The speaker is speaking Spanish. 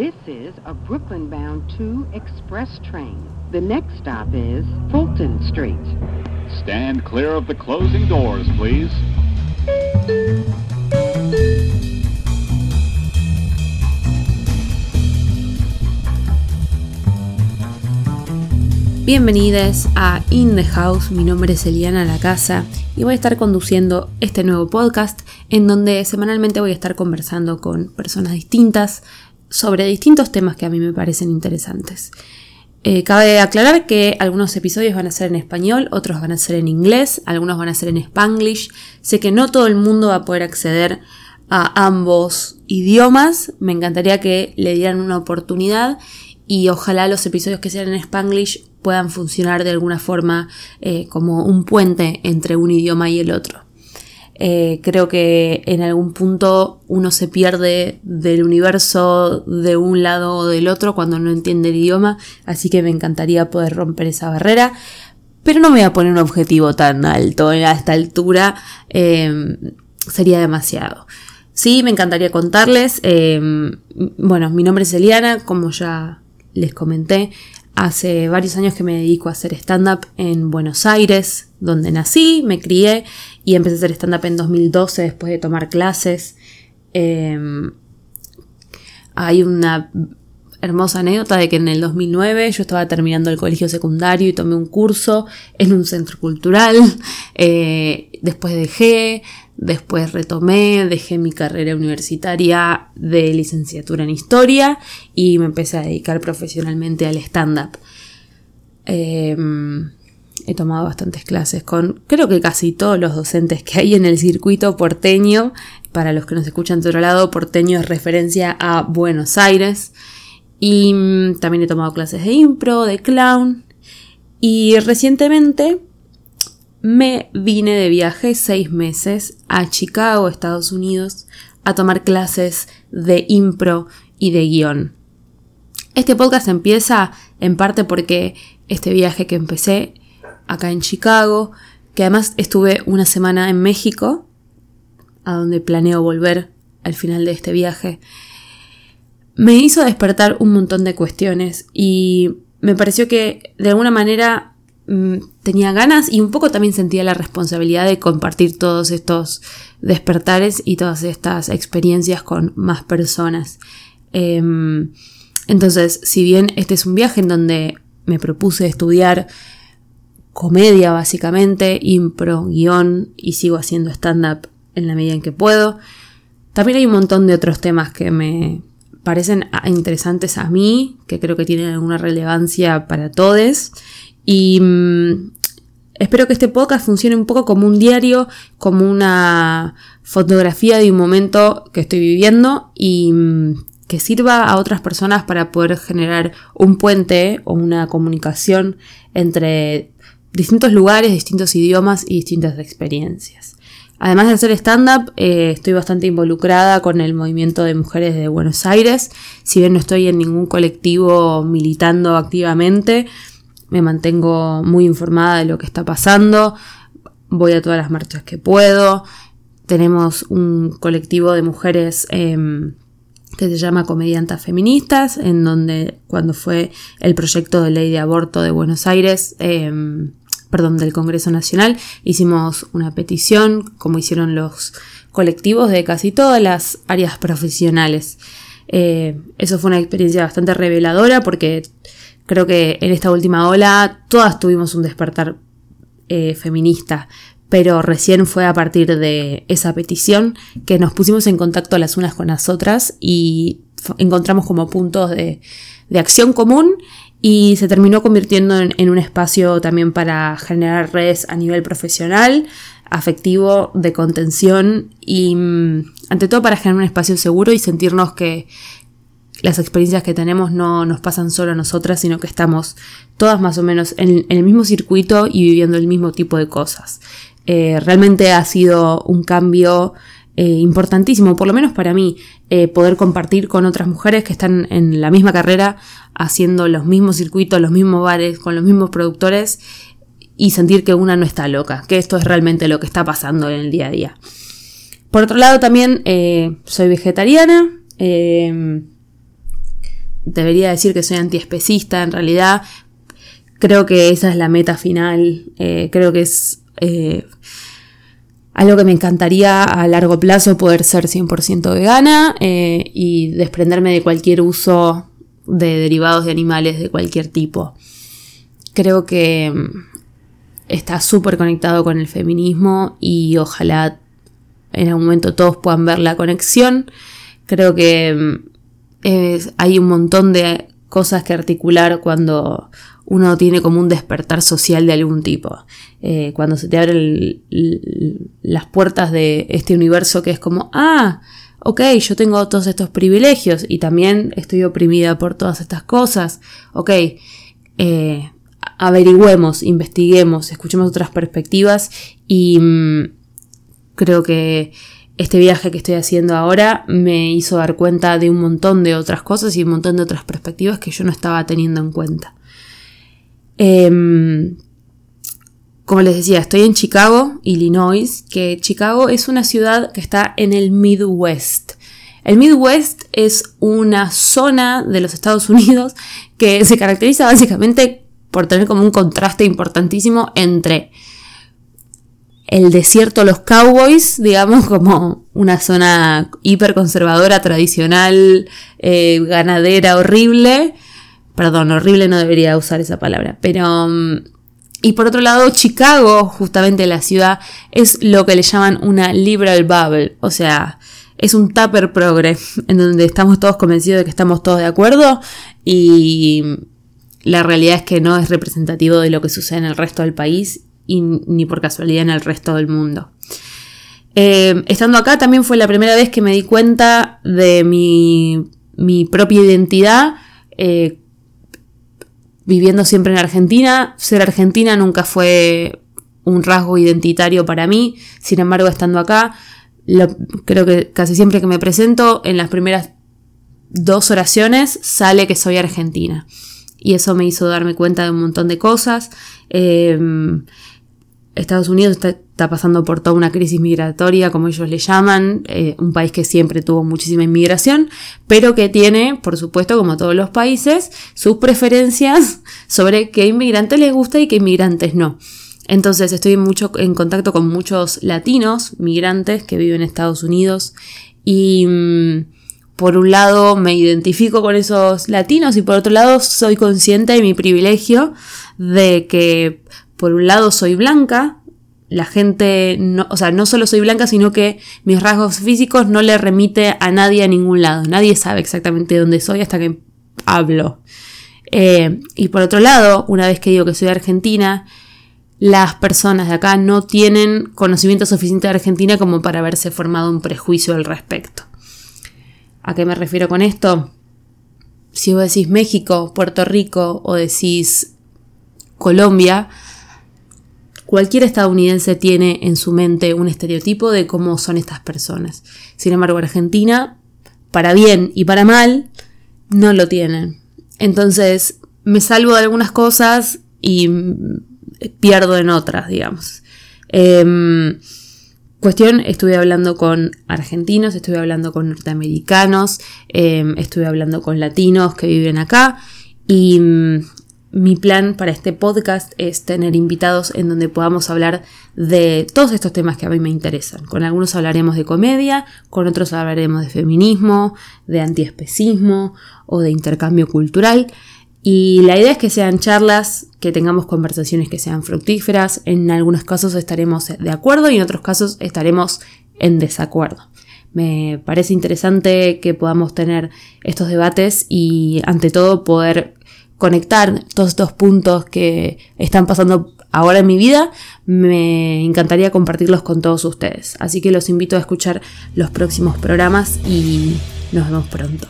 This is a Brooklyn bound 2 express train. The next stop is Fulton Street. Stand clear of the closing doors, please. Bienvenidos a In the House, mi nombre es Eliana La Casa y voy a estar conduciendo este nuevo podcast en donde semanalmente voy a estar conversando con personas distintas sobre distintos temas que a mí me parecen interesantes. Eh, cabe aclarar que algunos episodios van a ser en español, otros van a ser en inglés, algunos van a ser en spanglish. Sé que no todo el mundo va a poder acceder a ambos idiomas. Me encantaría que le dieran una oportunidad y ojalá los episodios que sean en spanglish puedan funcionar de alguna forma eh, como un puente entre un idioma y el otro. Eh, creo que en algún punto uno se pierde del universo de un lado o del otro cuando no entiende el idioma, así que me encantaría poder romper esa barrera. Pero no me voy a poner un objetivo tan alto a esta altura, em, sería demasiado. Sí, me encantaría contarles. Em, bueno, mi nombre es Eliana, como ya les comenté. Hace varios años que me dedico a hacer stand-up en Buenos Aires, donde nací, me crié y empecé a hacer stand-up en 2012 después de tomar clases. Em, hay una hermosa anécdota de que en el 2009 yo estaba terminando el colegio secundario y tomé un curso en un centro cultural. Eh, después dejé, después retomé, dejé mi carrera universitaria de licenciatura en historia y me empecé a dedicar profesionalmente al stand-up. Em, he tomado bastantes clases con creo que casi todos los docentes que hay en el circuito porteño. Para los que nos escuchan de otro lado, porteño es referencia a Buenos Aires. Y mm, también he tomado clases de impro, de clown. Y recientemente me vine de viaje seis meses a Chicago, Estados Unidos, a tomar clases de impro y de guion. Este podcast empieza en parte porque este viaje que empecé acá en Chicago, que además estuve una semana en México, a donde planeo volver al final de este viaje, me hizo despertar un montón de cuestiones y me pareció que de alguna manera tenía ganas y un poco también sentía la responsabilidad de compartir todos estos despertares y todas estas experiencias con más personas. Em, entonces, si bien este es un viaje en donde me propuse estudiar comedia básicamente, impro, guion y sigo haciendo stand-up en la medida en que puedo. También hay un montón de otros temas que me parecen interesantes a mí, que creo que tienen alguna relevancia para todos. Y mm, espero que este podcast funcione un poco como un diario, como una fotografía de un momento que estoy viviendo y mm, que sirva a otras personas para poder generar un puente o una comunicación entre distintos lugares, distintos idiomas y distintas experiencias. Además de hacer stand-up, eh, estoy bastante involucrada con el movimiento de mujeres de Buenos Aires. Si bien no estoy en ningún colectivo militando activamente, me mantengo muy informada de lo que está pasando. Voy a todas las marchas que puedo. Tenemos un colectivo de mujeres em, que se llama Comediantas Feministas, en donde cuando fue el proyecto de ley de aborto de Buenos Aires, em, perdón, del Congreso Nacional, hicimos una petición, como hicieron los colectivos de casi todas las áreas profesionales. Eh, eso fue una experiencia bastante reveladora porque creo que en esta última ola todas tuvimos un despertar eh, feminista, pero recién fue a partir de esa petición que nos pusimos en contacto las unas con las otras y encontramos como puntos de, de acción común y se terminó convirtiendo en, un espacio también para generar redes a nivel profesional, afectivo, de contención y mm, ante todo para generar un espacio seguro y sentirnos que las experiencias que tenemos no nos pasan solo a nosotras, sino que estamos todas más o menos en, el mismo circuito y viviendo el mismo tipo de cosas. Eh, realmente ha sido un cambio eh, importantísimo, por lo menos para mí, eh, poder compartir con otras mujeres que están en la misma carrera, haciendo los mismos circuitos, los mismos bares, con los mismos productores y sentir que una no está loca, que esto es realmente lo que está pasando en el día a día. Por otro lado, también eh, soy vegetariana. debería decir que soy antiespecista en realidad. Creo que esa es la meta final. Creo que es algo que me encantaría a largo plazo poder ser 100% vegana eh, y desprenderme de cualquier uso de derivados de animales de cualquier tipo. Creo que mm, está súper conectado con el feminismo y ojalá en algún momento todos puedan ver la conexión. Creo que mm, hay un montón de cosas que articular cuando uno tiene como un despertar social de algún tipo. Eh, cuando se te abren las puertas de este universo que es como, ah, ok, yo tengo todos estos privilegios y también estoy oprimida por todas estas cosas. Ok, eh, averigüemos, investiguemos, escuchemos otras perspectivas y mm, creo que este viaje que estoy haciendo ahora me hizo dar cuenta de un montón de otras cosas y un montón de otras perspectivas que yo no estaba teniendo en cuenta. Em, como les decía, estoy en Chicago, Illinois, que Chicago es una ciudad que está en el Midwest. El Midwest es una zona de los Estados Unidos que se caracteriza básicamente por tener como un contraste importantísimo entre el desierto Los Cowboys, digamos, como una zona hiperconservadora, tradicional, eh, ganadera, horrible. Perdón, horrible no debería usar esa palabra, pero... Mm, y por otro lado, Chicago, justamente la ciudad, es lo que le llaman una liberal bubble, o sea, es un tupper progre, en donde estamos todos convencidos de que estamos todos de acuerdo y la realidad es que no es representativo de lo que sucede en el resto del país y ni por casualidad en el resto del mundo. Eh, estando acá también fue la primera vez que me di cuenta de mi, propia identidad. Eh, viviendo siempre en Argentina, ser argentina nunca fue un rasgo identitario para mí. Sin embargo, estando acá, creo que casi siempre que me presento, en las primeras dos oraciones sale que soy argentina. Y eso me hizo darme cuenta de un montón de cosas. Eh, Estados Unidos está, pasando por toda una crisis migratoria, como ellos le llaman, eh, un país que siempre tuvo muchísima inmigración, pero que tiene, por supuesto, como todos los países, sus preferencias sobre qué inmigrantes les gusta y qué inmigrantes no. Entonces estoy mucho en contacto con muchos latinos, migrantes que viven en Estados Unidos y mm, por un lado me identifico con esos latinos y por otro lado soy consciente de mi privilegio de que por un lado soy blanca, la gente, no, o sea, no solo soy blanca, sino que mis rasgos físicos no le remite a nadie a ningún lado. Nadie sabe exactamente dónde soy hasta que hablo. Eh, y por otro lado, una vez que digo que soy argentina, las personas de acá no tienen conocimiento suficiente de Argentina como para haberse formado un prejuicio al respecto. ¿A qué me refiero con esto? Si vos decís México, Puerto Rico o decís Colombia, Cualquier estadounidense tiene en su mente un estereotipo de cómo son estas personas. Sin embargo, Argentina, para bien y para mal, no lo tienen. Entonces, me salvo de algunas cosas y pierdo en otras, digamos. Em, cuestión, estuve hablando con argentinos, estuve hablando con norteamericanos, em, estuve hablando con latinos que viven acá y mi plan para este podcast es tener invitados en donde podamos hablar de todos estos temas que a mí me interesan. Con algunos hablaremos de comedia, con otros hablaremos de feminismo, de antiespecismo o de intercambio cultural. Y la idea es que sean charlas, que tengamos conversaciones que sean fructíferas. En algunos casos estaremos de acuerdo y en otros casos estaremos en desacuerdo. Me parece interesante que podamos tener estos debates y ante todo poder conectar todos estos puntos que están pasando ahora en mi vida, me encantaría compartirlos con todos ustedes. Así que los invito a escuchar los próximos programas y nos vemos pronto.